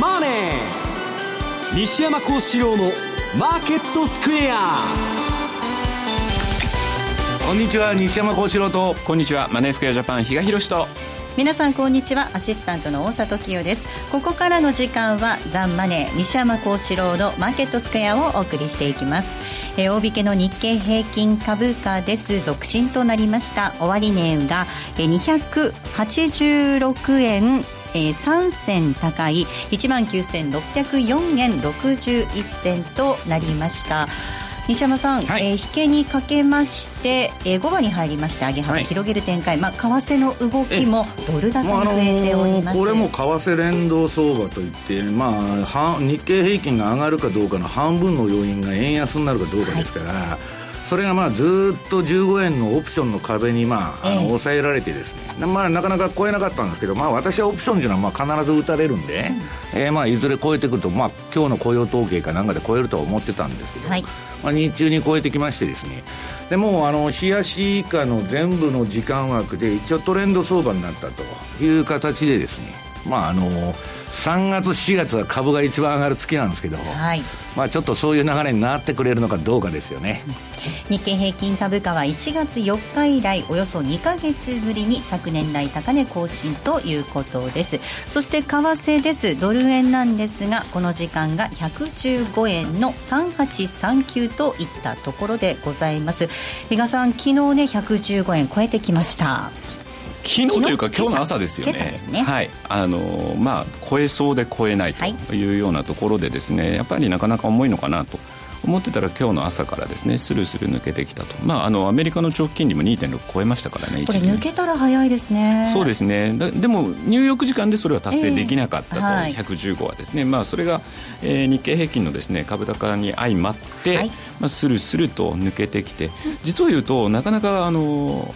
マネー」西山幸四郎の「マーケットスクエア」こんにちは西山幸四郎と。こんにちはマネースクエアジャパン比嘉宏と。皆さんこんにちはアシスタントの大里清です。ここからの時間はザンマネー西山幸四郎のマーケットスクエアをお送りしていきます。え大引けの日経平均株価です。続伸となりました終値がえ286円えー、3銭高い1万9604円61銭となりました。西山さん、はい、えー、引けにかけまして、えー、5番に入りまして上げ幅広げる展開、はい、まあ、為替の動きもドル高に増えております、これも為替連動相場といって、まあ、日経平均が上がるかどうかの半分の要因が円安になるかどうかですから、はいそれがまあずっと15円のオプションの壁にまああの抑えられてですね、まあ、なかなか超えなかったんですけど、まあ、私はオプションというのはまあ必ず打たれるんで、えー、まあいずれ超えてくると、まあ今日の雇用統計かなんかで超えるとは思ってたんですけど、はい、まあ、日中に超えてきましてですね。でもあの日足以下の全部の時間枠で一応トレンド相場になったという形でですね。まああの3月4月は株が一番上がる月なんですけど、はい、まあちょっとそういう流れになってくれるのかどうかですよね。日経平均株価は1月4日以来およそ2か月ぶりに昨年来高値更新ということです。そして為替です。ドル円なんですがこの時間が115円の3839といったところでございます。比嘉さん昨日ね115円超えてきました。昨日というか今日の朝ですよね。ね。はい。あのまあ超えそうで超えないとい。うようなところでですね、やっぱりなかなか重いのかなと。思ってたら今日の朝からですねスルスル抜けてきたと、まあ、あのアメリカの長期金利も2.6超えましたからねこれ抜けたら早いですね。そうですね。でもニューヨーク時間でそれは達成できなかったと、えーはい、115はですね、まあ、それが、えー、日経平均のですね株高に相まって、はい、まあ、スルスルと抜けてきて。実を言うとなかなかあの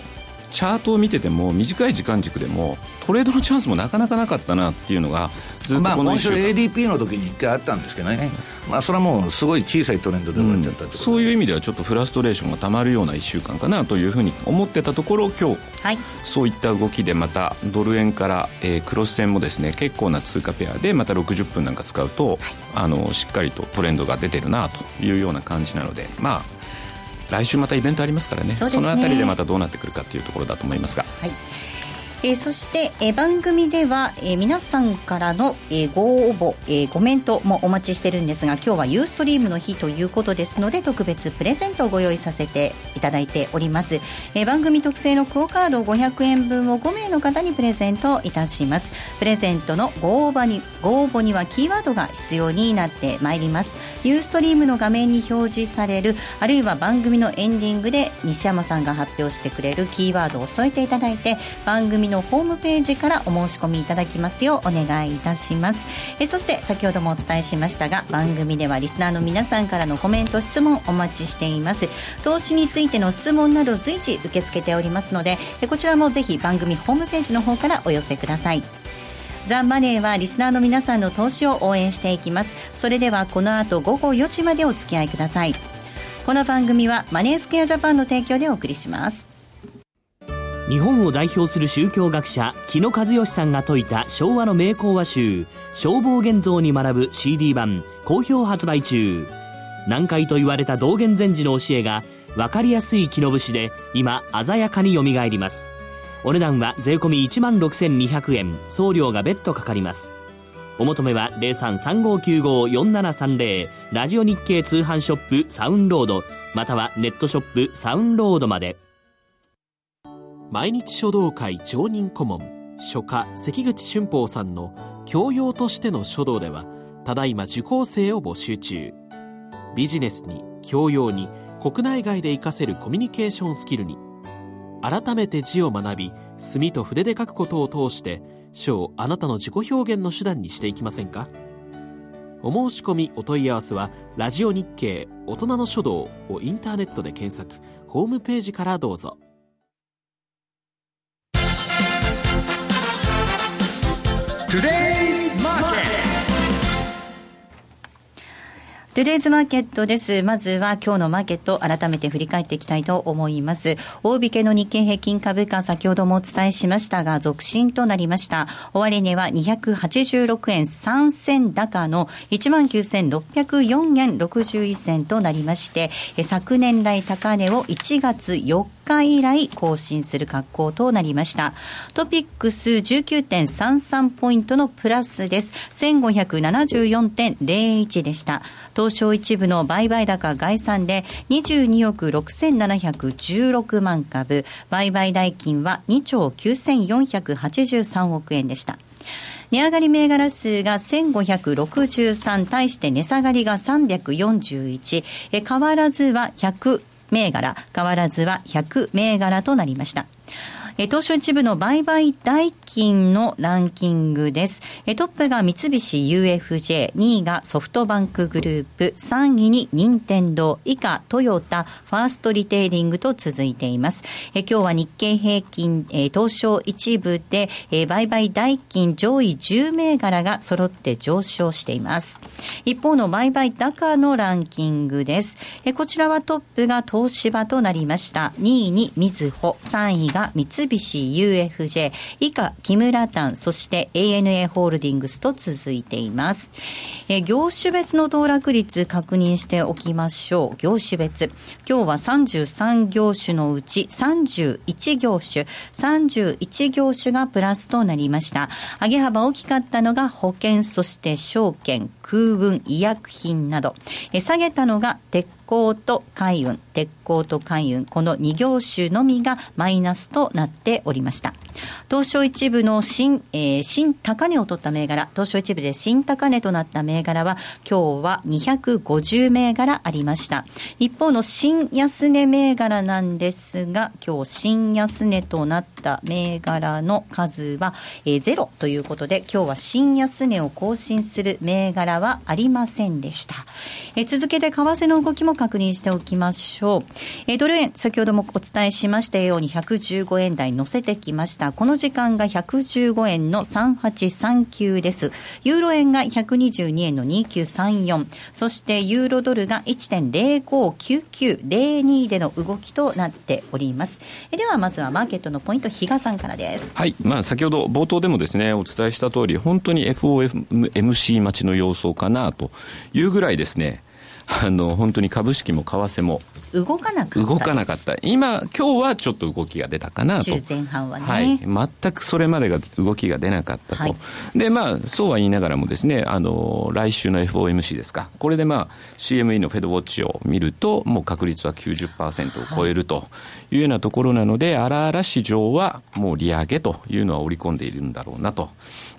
チャートを見てても短い時間軸でもトレードのチャンスもなかなかなかったなっていうのがずっとこの今週 ADP の時に1回あったんですけどね、まあ、それはもうすごい小さいトレンドで終わっちゃった、うん、そういう意味ではちょっとフラストレーションがたまるような1週間かなというふうに思ってたところ今日、はい、そういった動きでまたドル円から、えー、クロス線もですね結構な通貨ペアでまた60分なんか使うと、はい、あのしっかりとトレンドが出てるなというような感じなのでまあ来週またイベントありますからね。そね。そのあたりでまたどうなってくるかというところだと思いますが。はい。えー、そして、えー、番組では、えー、皆さんからの、えー、ご応募、えー、コメントもお待ちしてるんですが今日はユーストリームの日ということですので特別プレゼントをご用意させていただいております、えー、番組特製のクオカード500円分を5名の方にプレゼントいたします。プレゼントのご応募にご応募にはキーワードが必要になってまいりますユーストリームの画面に表示されるあるいは番組のエンディングで西山さんが発表してくれるキーワードを添えていただいて番組のホームページからお申し込みいただきますようお願いいたします。えそして先ほどもお伝えしましたが番組ではリスナーの皆さんからのコメント質問お待ちしています。投資についての質問など随時受け付けておりますのでこちらもぜひ番組ホームページの方からお寄せください。ザ・マネーはリスナーの皆さんの投資を応援していきます。それではこの後午後4時までお付き合いください。この番組はマネースクエアジャパンの提供でお送りします。日本を代表する宗教学者木野和義さんが説いた昭和の名講話集消防現像に学ぶ CD 版好評発売中。難解と言われた道元禅師の教えが分かりやすい木の節で今鮮やかによみがえります。お値段は税込1万6200円。送料が別途かかります。お求めは0335954730ラジオ日経通販ショップサウンロード。またはネットショップサウンロードまで。毎日書道会常任顧問。書家関口俊宝さんの教養としての書道ではただいま受講生を募集中。ビジネスに教養に国内外で活かせるコミュニケーションスキルに。改めて字を学び墨と筆で書くことを通して書をあなたの自己表現の手段にしていきませんか？お申し込みお問い合わせは「ラジオ日経大人の書道」をインターネットで検索ホームページからどうぞ。トゥデイトゥデイズマーケットです。まずは今日のマーケットを改めて振り返っていきたいと思います。大引けの日経平均株価先ほどもお伝えしましたが続伸となりました。終値は286円3銭高の19,604円61銭となりまして、昨年来高値を1月4日以来更新する格好となりました。トピックス19.33ポイントのプラスです。1574.01でした。東証一部の売買高概算で22億6716万株、売買代金は2兆9483億円でした。値上がり銘柄数が1563対して値下がりが341、え変わらずは100銘柄、変わらずは100銘柄となりました。え東証一部の売買代金のランキングです。えトップが三菱 UFJ、2位がソフトバンクグループ、3位に任天堂、以下トヨタ、ファーストリテイリングと続いています。え今日は日経平均、え東証一部で、え売買代金上位10銘柄が揃って上昇しています。一方の売買高のランキングです。えこちらはトップが東芝となりました。2位にみずほ、3位が三菱菱 UFJ 以下木村丹そして ANA ホールディングスと続いています、え業種別の騰落率確認しておきましょう。業種別。今日は33業種のうち31業種31業種がプラスとなりました。上げ幅大きかったのが保険そして証券空運医薬品など。え下げたのが鉄鋼と海運、鉄鋼と海運、この2業種のみがマイナスとなっておりました。東証一部の新、えー、新高値を取った銘柄、東証一部で新高値となった銘柄は、今日は250銘柄ありました。一方の新安値銘柄なんですが、今日新安値となった銘柄の数は、えー、ゼロということで、今日は新安値を更新する銘柄はありませんでした。えー、続けて為替の動きも確認しておきましょう。えー、ドル円、先ほどもお伝えしましたように115円台乗せてきました。この時間が115円の3839です。ユーロ円が122円の2934。そしてユーロドルが1.059902での動きとなっております。えではまずはマーケットのポイント、比嘉さんからです。はい。まあ先ほど冒頭でもですね、お伝えした通り、本当に FOMC 待ちの様相かなというぐらいですね、あの本当に株式も為替も動かなかった動かなかった。今今日はちょっと動きが出たかなと。週前半はね、はい、全くそれまでが動きが出なかったと、はい、でまあそうは言いながらもですねあの来週の FOMC ですか。これでまあ CME のフェドウォッチを見るともう確率は90%を超えるというようなところなので、荒々市場はもう利上げというのは織り込んでいるんだろうなと。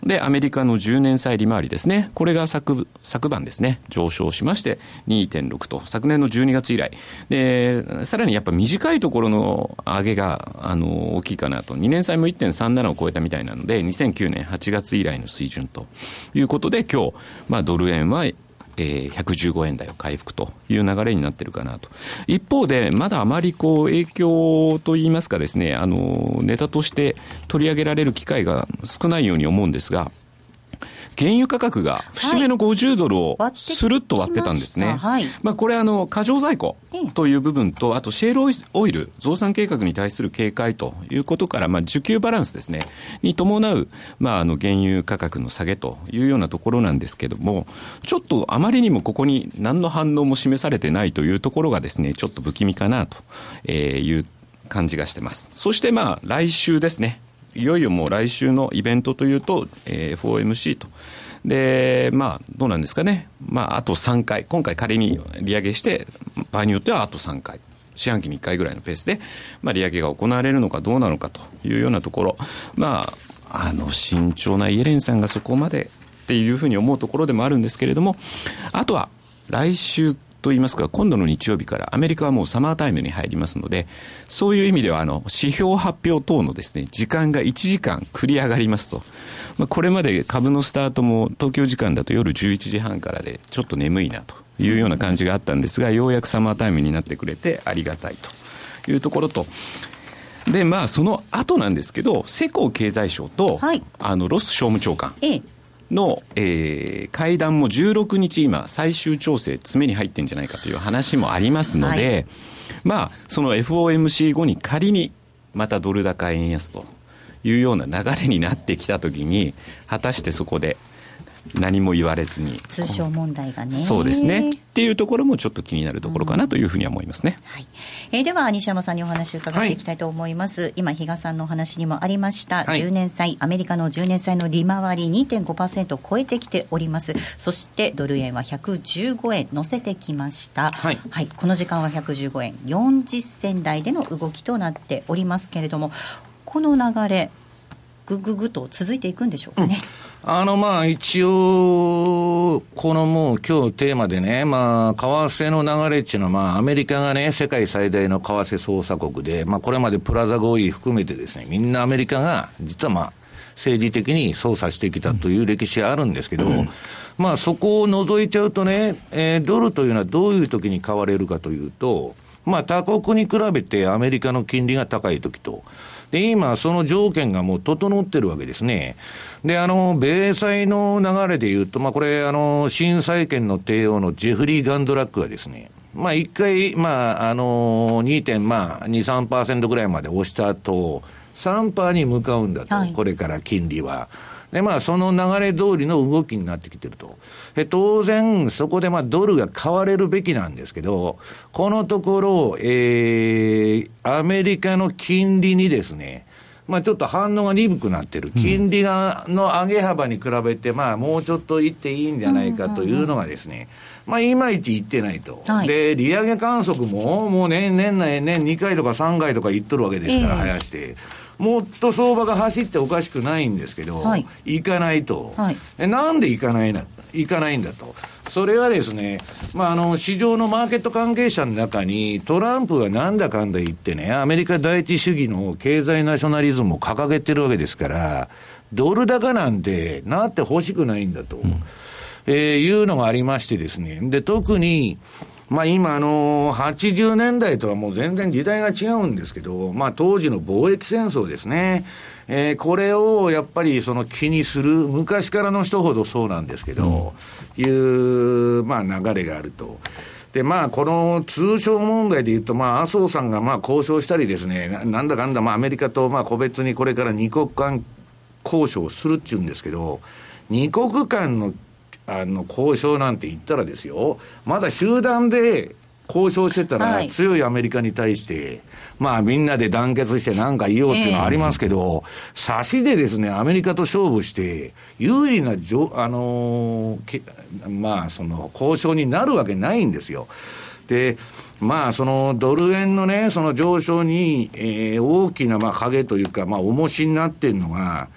でアメリカの10年債利回りですね。これが昨昨晩ですね上昇しまして2.6と昨年の12月以来で、さらにやっぱ短いところの上げが、あの、大きいかなと。2年債も1.37を超えたみたいなので、2009年8月以来の水準ということで、今日、まあ、ドル円は、えー、115円台を回復という流れになってるかなと。一方で、まだあまりこう影響といいますかですね、あの、ネタとして取り上げられる機会が少ないように思うんですが、原油価格が節目の50ドルをスルッと割ってたんですね。はい、まあこれあの、過剰在庫という部分と、あとシェールオイル増産計画に対する警戒ということから、まあ需給バランスですね、に伴う、まああの原油価格の下げというようなところなんですけども、ちょっとあまりにもここに何の反応も示されてないというところがですね、ちょっと不気味かなという感じがしてます。そしてまあ来週ですね、いよいよもう来週のイベントというと、えー、FOMC と。で、まあ、どうなんですかね。まあ、あと3回。今回仮に利上げして、場合によってはあと3回。四半期に1回ぐらいのペースで、まあ、利上げが行われるのかどうなのかというようなところ。まあ、あの、慎重なイエレンさんがそこまでっていうふうに思うところでもあるんですけれども、あとは、来週といいますか、今度の日曜日からアメリカはもうサマータイムに入りますので、そういう意味では、あの、指標発表等のですね、時間が1時間繰り上がりますと。まあ、これまで株のスタートも東京時間だと夜11時半からで、ちょっと眠いなというような感じがあったんですが、ようやくサマータイムになってくれてありがたいというところと、で、まあ、その後なんですけど、世耕経済省と、はい、あの、ロス商務長官。ええの、えー、会談も16日今、最終調整、詰めに入ってんじゃないかという話もありますので、はい、まあ、その FOMC 後に仮にまたドル高円安というような流れになってきたときに、果たしてそこで何も言われずに。通商問題がね。そうですね。っていうところもちょっと気になるところかなというふうには思いますね、はい。えー、では西山さんにお話を伺っていきたいと思います、はい、今比嘉さんのお話にもありました、はい、10年債アメリカの10年債の利回り2.5%を超えてきております。そしてドル円は115円乗せてきました、はい、はい、この時間は115円40銭台での動きとなっておりますけれどもこの流れぐぐぐと続いていくんでしょうかね、うん。あの、まあ、一応、このもう今日テーマでね、まあ、為替の流れっていうのは、まあ、アメリカがね、世界最大の為替操作国で、まあ、これまでプラザ合意含めてですね、みんなアメリカが、実はまあ、政治的に操作してきたという歴史があるんですけど、うん、まあ、そこを除いちゃうとね、えー、ドルというのはどういう時に買われるかというと、まあ、他国に比べてアメリカの金利が高い時と、で、今、その条件がもう整ってるわけですね。で、あの、米債の流れで言うと、まあ、これ、あの、新債権の帝王のジェフリー・ガンドラックがですね、まあ、一回、まあ、あの、2. まあ、2、3%ぐらいまで押した後、3%に向かうんだと、はい、これから金利は。で、まあ、その流れ通りの動きになってきてると。で、当然、そこでまあ、ドルが買われるべきなんですけど、このところ、えー、アメリカの金利にですね、まあ、ちょっと反応が鈍くなってる、金利がの上げ幅に比べて、まあ、もうちょっといっていいんじゃないかというのがですね、まあ、いまいちいってないと、はい、で利上げ観測も、もう年年内、年2回とか3回とか言っとるわけですから、えー、生やして。もっと相場が走っておかしくないんですけど、はい、行かないと、はい、なんで行かないな、行かないんだと。それはですね、まあ、あの、市場のマーケット関係者の中に、トランプがなんだかんだ言ってね、アメリカ第一主義の経済ナショナリズムを掲げてるわけですから、ドル高なんてなってほしくないんだと、うん、えー、いうのがありましてですね。で、特に、まあ今、あの、80年代とはもう全然時代が違うんですけど、まあ当時の貿易戦争ですね。えー、これをやっぱりその気にする、昔からの人ほどそうなんですけど、いう、まあ流れがあると。で、まあ、この通商問題でいうと、まあ、麻生さんがまあ交渉したりですね、なんだかんだ、まあ、アメリカとまあ個別にこれから二国間交渉するっていうんですけど、二国間のあの交渉なんて言ったらですよ、まだ集団で交渉してたら、強いアメリカに対して、まあみんなで団結して何か言おうっていうのはありますけど、差しでですね、アメリカと勝負して、有利なじょ、あのー、まあその交渉になるわけないんですよ。で、まあ、そのドル円のね、その上昇に、えー、大きなまあ影というか、まあ、重しになってるのが、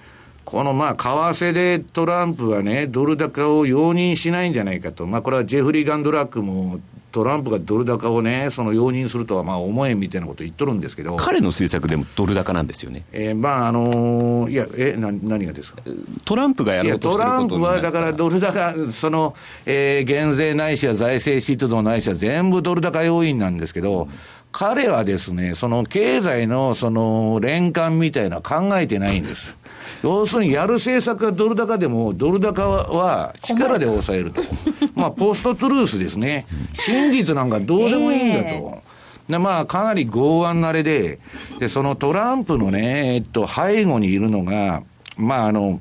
このまあ、為替でトランプはね、ドル高を容認しないんじゃないかと。まあ、これはジェフリー・ガンドラックも、トランプがドル高をね、その容認するとはまあ思えんみたいなこと言っとるんですけど。彼の政策でもドル高なんですよね。えー、まあ、あのー、いや、え、な、何がですか？トランプがやろうとしてることトランプはだからドル高、その、えー、減税ないしは財政出動ないしは全部ドル高要因なんですけど、うん彼はですね、その経済のその連関みたいな考えてないんです。要するにやる政策がドル高でも、ドル高は力で抑えると。まあ、ポストトゥルースですね。真実なんかどうでもいいんだと。えー、で、まあ、かなり剛腕なれで、で、そのトランプのね、えっと、背後にいるのが、まあ、あの、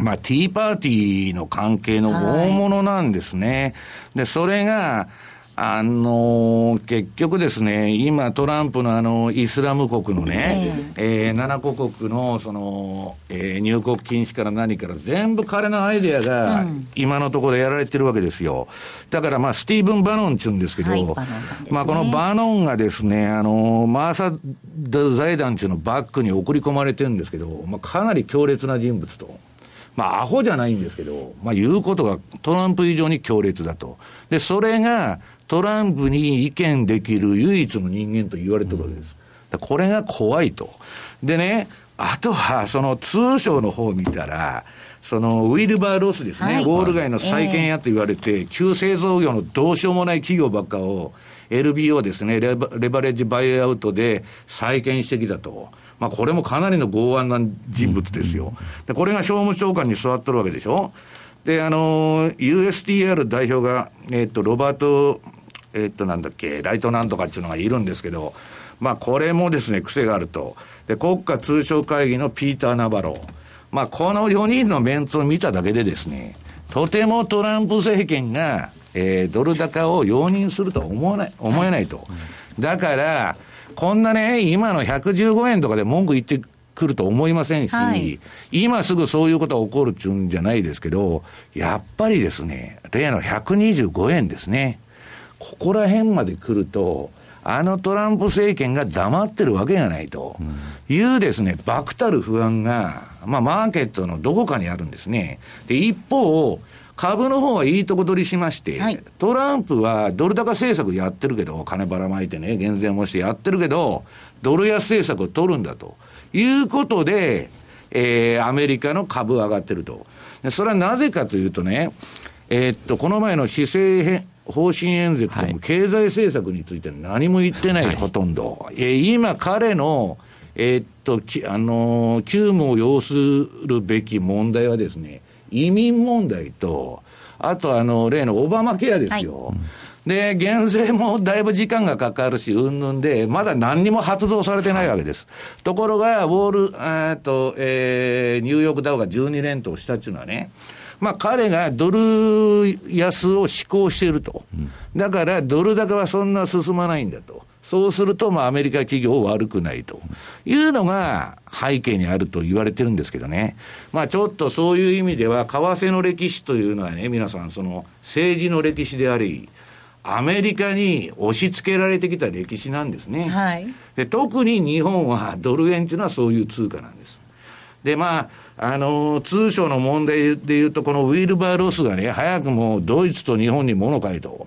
まあ、ティーパーティーの関係の大物なんですね。はい、で、それが、あの結局ですね、今、トランプのあのイスラム国のね、えー、えー、7カ国のその、えー、入国禁止から何から、全部彼のアイデアが今のところやられてるわけですよ。だから、まあ、スティーブン・バノンって言うんですけど、はい、ね、まあ、このバノンがですね、あのマーサ・財団っていうのバックに送り込まれてるんですけど、まあ、かなり強烈な人物と。まあ、アホじゃないんですけど、まあ、言うことがトランプ以上に強烈だと。で、それが、トランプに意見できる唯一の人間と言われてるわけです。これが怖いと。でね、あとは、その通商の方を見たら、そのウィルバーロスですね、はい、ウォール街の再建屋と言われて、えー、旧製造業のどうしようもない企業ばっかを、LBO ですねレバ、レバレッジバイアウトで再建してきたと。まあ、これもかなりの剛腕な人物ですよ。で、これが商務長官に座ってるわけでしょ。で、あの、USTR 代表が、えっと、ロバート、えっと、なんだっけ、ライトなんとかっていうのがいるんですけど、まあ、これもですね、癖があると。で、国家通商会議のピーター・ナバロー。まあ、この4人のメンツを見ただけでですね、とてもトランプ政権が、えー、ドル高を容認するとは思わない、思えないと。だから、こんなね、今の115円とかで文句言ってくると思いませんし、はい、今すぐそういうことが起こるっちゅうんじゃないですけど、やっぱりですね、例の125円ですね。ここら辺まで来ると、あのトランプ政権が黙ってるわけがないというですね、漠たる不安が、まあ、マーケットのどこかにあるんですね。で、一方、株の方はいいとこ取りしまして、はい、トランプはドル高政策やってるけど、金ばらまいてね、減税もしてやってるけど、ドル安政策を取るんだということで、えー、アメリカの株上がってると。それはなぜかというとね、えー、っと、この前の施政方針演説でも経済政策について何も言ってない、はい、ほとんど。えー、今、彼の、えー、っと、あのー、急務を要するべき問題はですね、移民問題と、あと、あの、例のオバマケアですよ。はいで、減税もだいぶ時間がかかるし、うんぬんで、まだ何にも発動されてないわけです。ところが、ウォール、えっと、えー、ニューヨークダウが12連投したっていうのはね、まあ、彼がドル安を施行していると。だから、ドル高はそんな進まないんだと。そうすると、まあ、アメリカ企業悪くないというのが背景にあると言われてるんですけどね。まあ、ちょっとそういう意味では、為替の歴史というのはね、皆さん、その政治の歴史であり、アメリカに押し付けられてきた歴史なんですね。はい、で特に日本はドル円というのはそういう通貨なんです。で、まあ、あのー、通商の問題でいうと、このウィルバーロスがね、早くもドイツと日本に物買いと。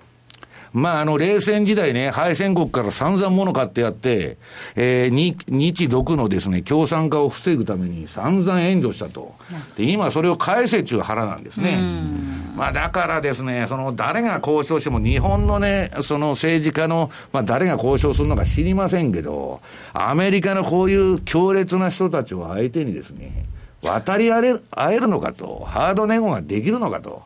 まあ、あの、冷戦時代ね、敗戦国から散々物買ってやって、えー、日、日独のですね、共産化を防ぐために散々援助したと。で、今それを返せちゅう腹なんですね。まあ、だからですね、その、誰が交渉しても、日本のね、その政治家の、まあ、誰が交渉するのか知りませんけど、アメリカのこういう強烈な人たちを相手にですね、渡り合える会えるのかと、ハードネゴができるのかと。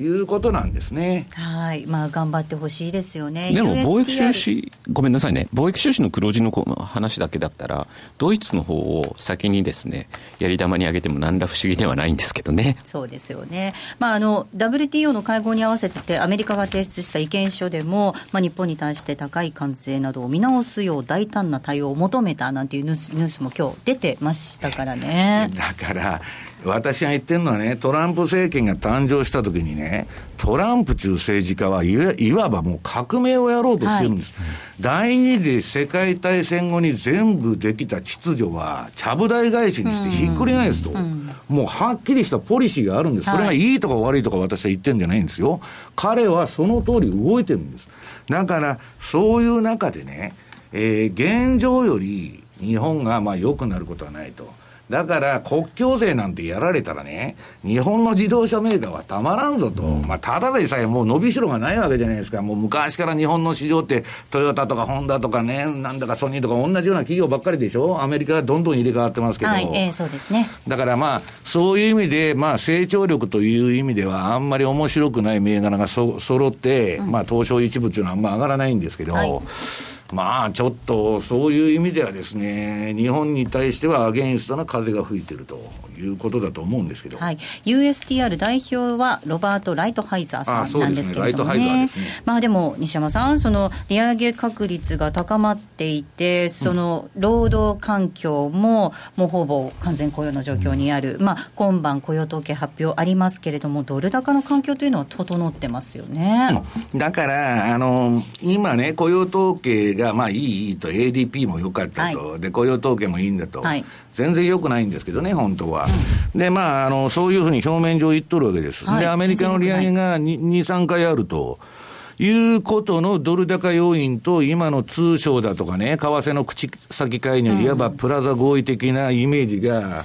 いうことなんですね。はい。まあ、頑張ってほしいですよね。でも、貿易収支、ごめんなさいね。貿易収支の黒字の話だけだったら、ドイツの方を先にですね、やり玉に上げても何ら不思議ではないんですけどね。そうですよね。まあ、あの、WTO の会合に合わせてアメリカが提出した意見書でも、まあ、日本に対して高い関税などを見直すよう大胆な対応を求めたなんていうニュースニュースも今日出てましたからね。だから、私が言ってるのはね、トランプ政権が誕生したときにね、トランプ中政治家はいわばもう革命をやろうとしてるんです。はい、第二次世界大戦後に全部できた秩序は、ちゃぶ台返しにしてひっくり返すと、うん、もうはっきりしたポリシーがあるんです。それがいいとか悪いとか私は言ってるんじゃないんですよ。彼はその通り動いてるんです。だから、そういう中でね、えー、現状より日本がまあ良くなることはないと。だから国境税なんてやられたらね、日本の自動車メーカーはたまらんぞと、うん、まあ、ただでさえもう伸びしろがないわけじゃないですか、もう昔から日本の市場って、トヨタとかホンダとかね、なんだかソニーとか、同じような企業ばっかりでしょ、アメリカはどんどん入れ替わってますけど、はいえー、そうですね、だからまあ、そういう意味で、まあ、成長力という意味では、あんまり面白くない銘柄がそ揃って、うん、まあ、東証一部っていうのはあんま上がらないんですけど。はいまあちょっとそういう意味ではですね、日本に対してはアゲインストな風が吹いてるということだと思うんですけど、はい、USTR 代表はロバート・ライトハイザーさんなんですけれどもね、ね。まあでも西山さん、その利上げ確率が高まっていて、その労働環境ももうほぼ完全雇用の状況にある、まあ、今晩、雇用統計発表ありますけれども、ドル高の環境というのは整ってますよね。だからあの今ね、雇用統計がまあいい、いいと、ADP も良かったと、はい、で雇用統計もいいんだと、はい、全然良くないんですけどね、本当は。うん、で、まああの、そういうふうに表面上言っとるわけです。はい、で、アメリカの利上げが 2, 2、3回あると。いうことのドル高要因と、今の通商だとかね、為替の口先介入、いわばプラザ合意的なイメージが、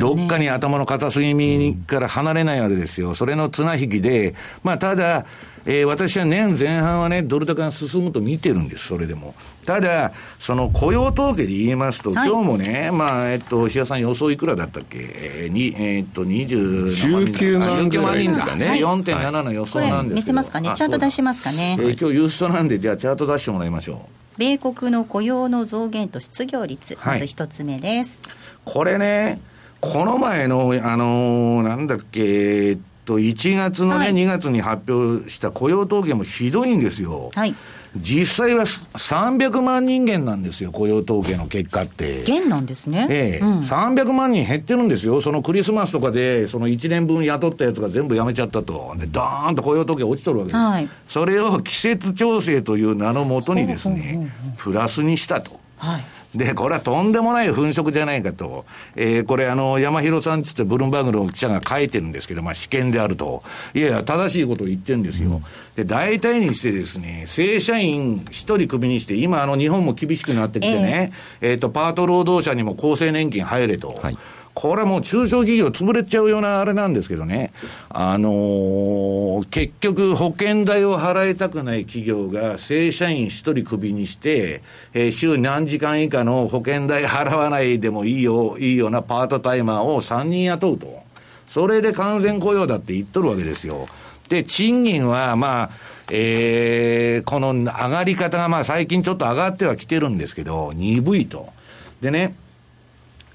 どっかに頭の片隅から離れないわけですよ。それの綱引きで、まあ、ただ、えー、私は年前半はね、ドル高が進むと見てるんです、それでも。ただ、その雇用統計で言いますと、はい、今日もね、まあ、えっと、石田さん予想いくらだったっけ？えー、に、えー、っと、20万19万人ですかね。はい、4.7の予想なんです見せますかね？チャート出しますかね？えー、今日ユーストなんで、じゃあチャート出してもらいましょう。米国の雇用の増減と失業率、まず一つ目です。これね、この前の、あのー、なんだっけ、と、1月のね、はい、2月に発表した雇用統計もひどいんですよ。はい。実際は300万人減なんですよ、雇用統計の結果って。減なんですね。ええ、うん、300万人減ってるんですよ。そのクリスマスとかで、その1年分雇ったやつが全部辞めちゃったと。で、ドーンと雇用統計落ちとるわけです。はい、それを季節調整という名のもとにですね、プラスにしたと。はい。で、これはとんでもない粉飾じゃないかと。えー、これあの、山広さんつってブルームバーグの記者が書いてるんですけど、まあ試験であると。いやいや、正しいことを言ってるんですよ。で、大体にしてですね、正社員一人クビにして、今あの日本も厳しくなってきてね、えっ、ー、えー、と、パート労働者にも厚生年金入れと。はいこれはもう中小企業潰れちゃうようなあれなんですけどね、あのー、結局保険代を払いたくない企業が正社員一人クビにして、えー、週何時間以下の保険代払わないでもいいよ、いいようなパートタイマーを3人雇うと。それで完全雇用だって言っとるわけですよ。で、賃金はまあ、えー、この上がり方がまあ最近ちょっと上がってはきてるんですけど、鈍いと。でね、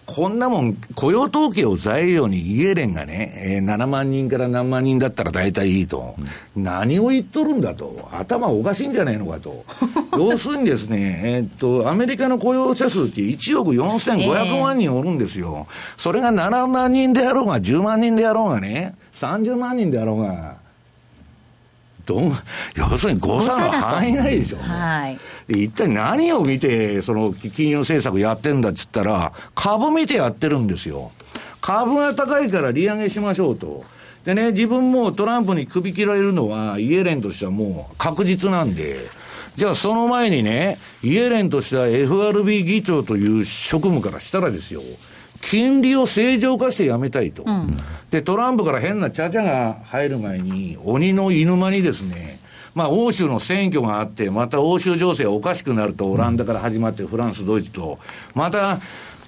こんなもん、雇用統計を材料にイエレンがね、えー、7万人から何万人だったら大体いいと、うん、何を言っとるんだと、頭おかしいんじゃないのかと。要するにですね、えー、っと、アメリカの雇用者数って1億4500万人おるんですよ。えー、それが7万人であろうが、10万人であろうがね、30万人であろうが、どん、要するに誤差の範囲内でしょ。はい。で、一体何を見て、その金融政策やってんだっつったら、株見てやってるんですよ。株が高いから利上げしましょうと。でね、自分もトランプに首切られるのは、イエレンとしてはもう確実なんで、じゃあその前にね、イエレンとしては FRB 議長という職務からしたらですよ、金利を正常化してやめたいと、うん、で、トランプから変なちゃちゃが入る前に、鬼の犬間にですね、まあ、欧州の選挙があって、また欧州情勢がおかしくなると、オランダから始まって、フランス、ドイツと、また、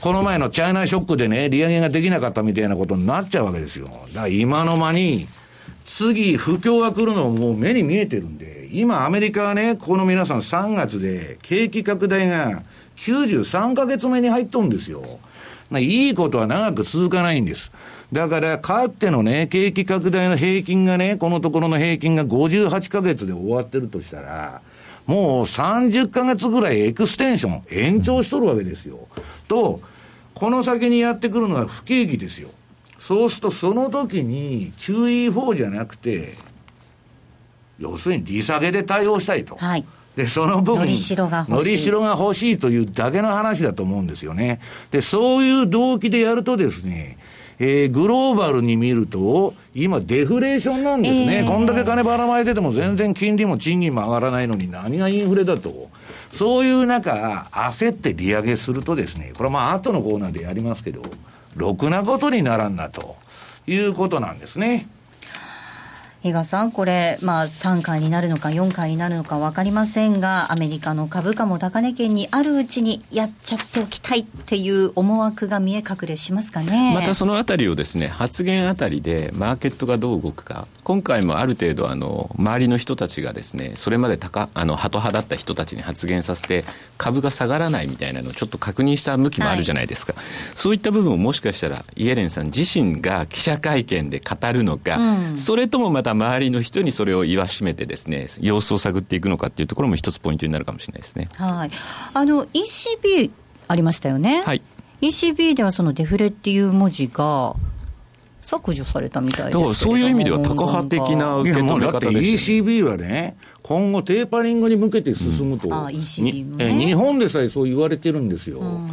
この前のチャイナショックでね、利上げができなかったみたいなことになっちゃうわけですよ。だから今の間に、次、不況が来るのもう目に見えてるんで、今アメリカはね、この皆さん3月で景気拡大が93ヶ月目に入っとるんですよ。いいことは長く続かないんです。だから、かってのね、景気拡大の平均がね、このところの平均が58ヶ月で終わってるとしたら、もう30ヶ月ぐらいエクステンション、延長しとるわけですよ。と、この先にやってくるのは不景気ですよ。そうすると、その時に QE4 じゃなくて、要するに利下げで対応したいと。はい。で、その分、のりしろが欲しい。しろが欲しいというだけの話だと思うんですよね。で、そういう動機でやるとですね、えー、グローバルに見ると、今、デフレーションなんですね、えー、こんだけ金ばらまいてても、全然金利も賃金も上がらないのに、何がインフレだと、そういう中、焦って利上げするとですね、これはまあ、後のコーナーでやりますけど、ろくなことにならんなということなんですね。比嘉さん、これ、まあ、3回になるのか4回になるのか分かりませんが、アメリカの株価も高値圏にあるうちにやっちゃっておきたいっていう思惑が見え隠れしますかね。またそのあたりをですね、発言あたりでマーケットがどう動くか、今回もある程度、あの、周りの人たちがですね、それまで高、あの、ハト派だった人たちに発言させて、株が下がらないみたいなのをちょっと確認した向きもあるじゃないですか。はい、そういった部分をもしかしたら、イエレンさん自身が記者会見で語るのか、うん、それともまた周りの人にそれを言わしめてですね様子を探っていくのかっていうところも一つポイントになるかもしれないですね。はい、あの ECB ありましたよね。はい。ECB ではそのデフレっていう文字が削除されたみたいですそういう意味では、タカ派的な受け止め方です、ね、ECB はね、今後、テーパリングに向けて進むと、うん、あ ECB ね、日本でさえそう言われてるんですよ。うん。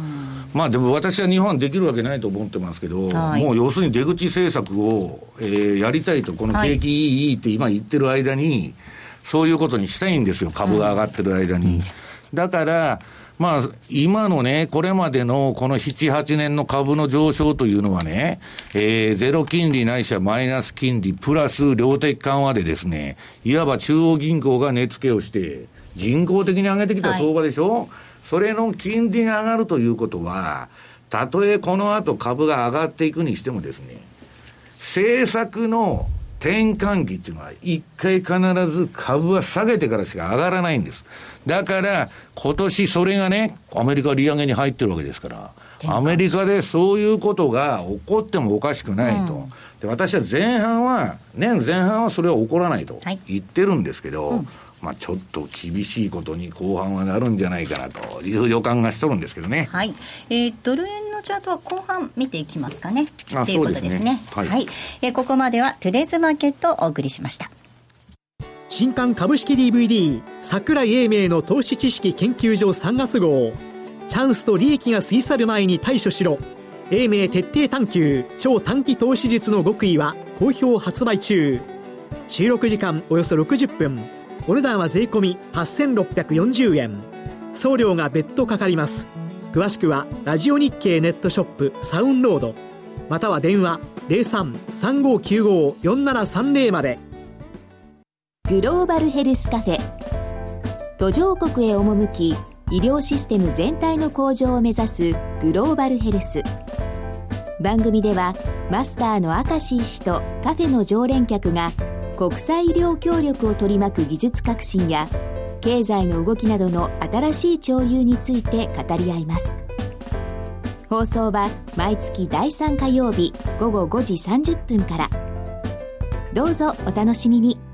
まあでも私は日本はできるわけないと思ってますけど、はい、もう要するに出口政策を、えー、やりたいと、この景気いい、いいって今言ってる間に、そういうことにしたいんですよ、株が上がってる間に。うん、だから、まあ、今のね、これまでのこの7、8年の株の上昇というのはね、えー、ゼロ金利ないしはマイナス金利プラス量的緩和でですね、いわば中央銀行が値付けをして、人工的に上げてきた相場でしょ、はい、それの金利が上がるということは、たとえこの後株が上がっていくにしてもですね、政策の転換期っていうのは、一回必ず株は下げてからしか上がらないんです。だから、今年それがね、アメリカ利上げに入ってるわけですから、アメリカでそういうことが起こってもおかしくないと。うん、で私は前半は、年前半はそれは起こらないと言ってるんですけど、はいうんまあ、ちょっと厳しいことに後半はなるんじゃないかなという予感がしとるんですけどね。はい。えー、ドル円のチャートは後半見ていきますかね。ということですね。はい、はい、えー、ここまではトゥデーズマーケットをお送りしました。新刊株式 DVD 桜井英明の投資知識研究所3月号チャンスと利益が過ぎ去る前に対処しろ英明徹底探求超短期投資術の極意は好評発売中収録時間およそ60分お値段は税込8640円。送料が別途かかります。詳しくはラジオ日経ネットショップサウンロード。または電話0335954730まで。グローバルヘルスカフェ。途上国へ赴き医療システム全体の向上を目指すグローバルヘルス。番組ではマスターの明石医師とカフェの常連客が国際医療協力を取り巻く技術革新や経済の動きなどの新しい潮流について語り合います。放送は毎月第3火曜日午後5時30分から。どうぞお楽しみに。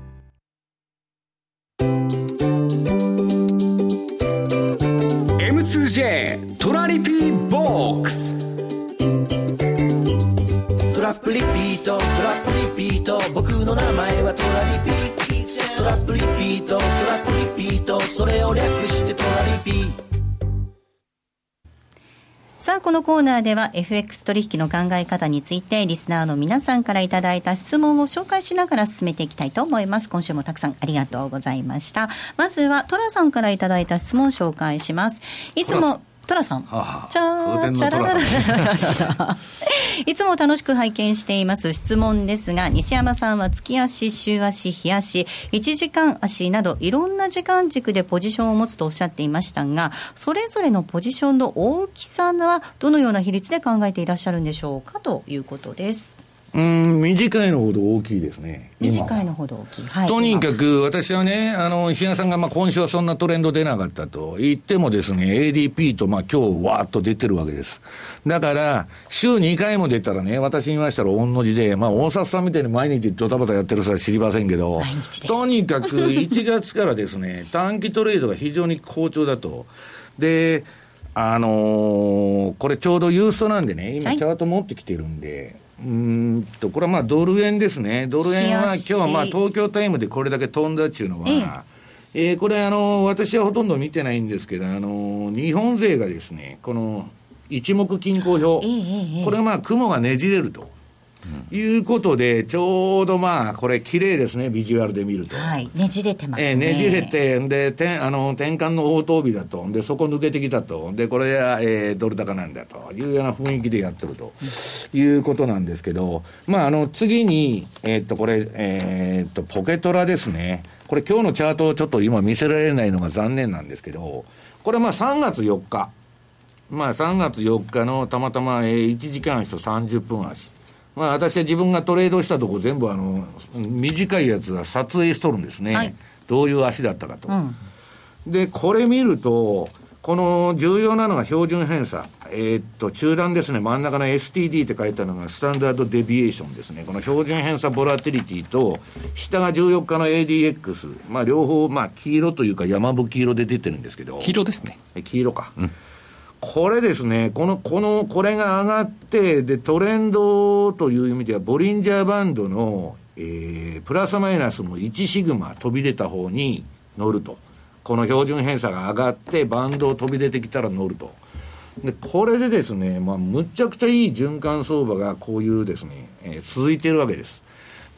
このコーナーでは FX 取引の考え方についてリスナーの皆さんからいただいた質問を紹介しながら進めていきたいと思います。今週もたくさんありがとうございました。まずはトラさんからいただいた質問を紹介します。いつもトラさん。はあ、チャー、チャラララいつも楽しく拝見しています質問ですが、西山さんは月足、週足、日足、1時間足など、いろんな時間軸でポジションを持つとおっしゃっていましたが、それぞれのポジションの大きさは、どのような比率で考えていらっしゃるんでしょうかということです。うん短いのほど大きいですね。短いのほど大きい。はい、とにかく、私はね、あの、石原さんが、まあ、今週はそんなトレンド出なかったと言ってもですね、ADP と、まあ、今日、わーっと出てるわけです。だから、週2回も出たらね、私に言いましたら、御の字で、まあ、大札さんみたいに毎日ドタバタやってる人は知りませんけど、とにかく、1月からですね、短期トレードが非常に好調だと。で、あのー、これちょうどユーストなんでね、今チャート持ってきてるんで、はいうんと、これはまあドル円ですね。ドル円は今日はまあ東京タイムでこれだけ飛んだっていうのは、ええー、これあの、私はほとんど見てないんですけど、あの、日本勢がですね、この一目均衡表、これはまあ雲がねじれると。いうことで、ちょうどまあ、これ、綺麗ですね、ビジュアルで見ると。はい、ねじれてますね。えー、ねじれて、で、てあの転換の応答日だと、で、そこ抜けてきたと、で、これは、えー、ドル高なんだというような雰囲気でやってると、いうことなんですけど、まあ、あの、次に、えー、っと、これ、えー、っと、ポケトラですね。これ、今日のチャートをちょっと今見せられないのが残念なんですけど、これ、まあ、3月4日。まあ、3月4日のたまたま、えー、1時間足と30分足。まあ、私は自分がトレードしたとこ全部あの、短いやつは撮影しとるんですね。はい、どういう足だったかと。うん、で、これ見ると、この重要なのが標準偏差。えー、っと、中段ですね。真ん中の STD って書いたのがスタンダードデビエーションですね。この標準偏差ボラティリティと、下が14日の ADX。まあ、両方、まあ、黄色というか山吹色で出てるんですけど。黄色ですね。黄色か。うんこれですね、この、この、これが上がって、で、トレンドという意味では、ボリンジャーバンドの、えー、プラスマイナスの1シグマ飛び出た方に乗ると。この標準偏差が上がって、バンドを飛び出てきたら乗ると。で、これでですね、まあ、むちゃくちゃいい循環相場がこういうですね、えー、続いてるわけです。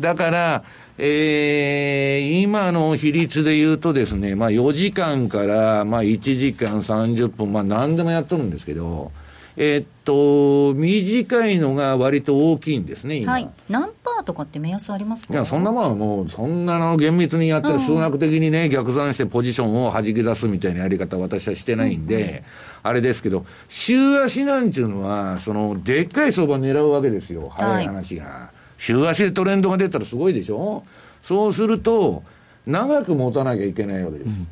だから、えー、今の比率で言うとですね、まあ4時間から、まあ1時間30分、まあ何でもやっとるんですけど、えー、っと、短いのが割と大きいんですね、今。はい。何パーとかって目安ありますか？いや、そんなもんはもう、そんなの厳密にやったら数学的にね、逆算してポジションを弾き出すみたいなやり方私はしてないんで、うんうん、あれですけど、週足なんちゅうのは、その、でっかい相場狙うわけですよ、早い話が。はい週足でトレンドが出たらすごいでしょ？そうすると、長く持たなきゃいけないわけです。うん、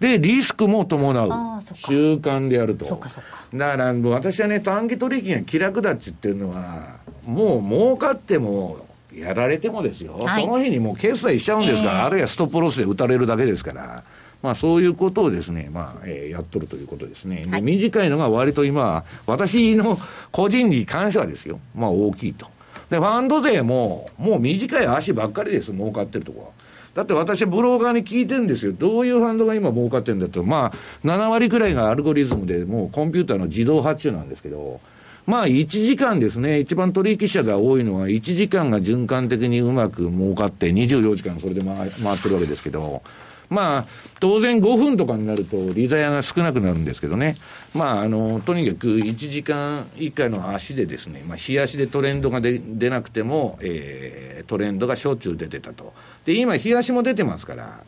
で、リスクも伴う。習慣でやると。だから、私はね、短期取引が気楽だっちっていうのは、もう儲かっても、やられてもですよ、はい、その日にもう決済しちゃうんですから、えー、あるいはストップロスで打たれるだけですから。まあ、そういうことをですね、まあ、えー、やっとるということですね。で、短いのが割と今、私の個人に関してはですよ、まあ大きいと。で、ファンド税も、もう短い足ばっかりです、儲かってるとこは。だって私、ブローカーに聞いてるんですよ。どういうファンドが今儲かってるんだと。まあ、7割くらいがアルゴリズムで、もうコンピューターの自動発注なんですけど、まあ、1時間ですね。一番取引者が多いのは、1時間が循環的にうまく儲かって、24時間それで回ってるわけですけど、まあ、当然5分とかになると、リザヤが少なくなるんですけどね。まあ、あの、とにかく1時間以下の足でですね、まあ、日足でトレンドが出出なくても、えー、トレンドがしょっちゅう出てたと。で、今、日足も出てますから、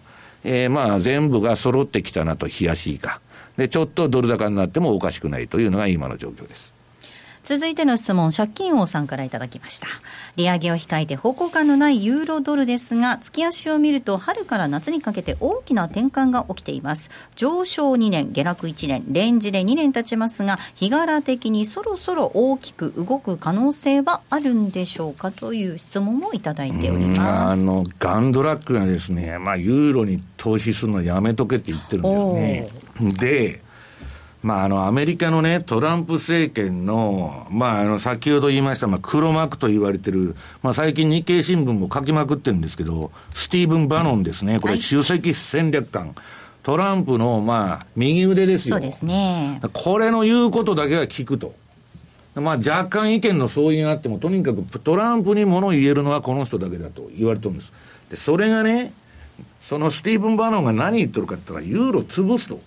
えー、まあ、全部が揃ってきたなと、日足以下。で、ちょっとドル高になってもおかしくないというのが今の状況です。続いての質問、借金王さんからいただきました。利上げを控えて方向感のないユーロドルですが、月足を見ると春から夏にかけて大きな転換が起きています。上昇2年、下落1年、レンジで2年経ちますが、日柄的にそろそろ大きく動く可能性はあるんでしょうかという質問もいただいております。あの、ガンドラックがですね、まあ、ユーロに投資するのやめとけって言ってるんですね。で、まあ、あの、アメリカのね、トランプ政権の、まあ、あの、先ほど言いました、まあ、黒幕と言われてる、まあ、最近日経新聞も書きまくってるんですけど、スティーブン・バノンですね。これ、首席戦略官。トランプの、まあ、右腕ですよ。そうですね。これの言うことだけは聞くと。まあ、若干意見の相違があっても、とにかくトランプにものを言えるのはこの人だけだと言われてるんです。で、それがね、そのスティーブン・バノンが何言ってるかって言ったら、ユーロ潰すと。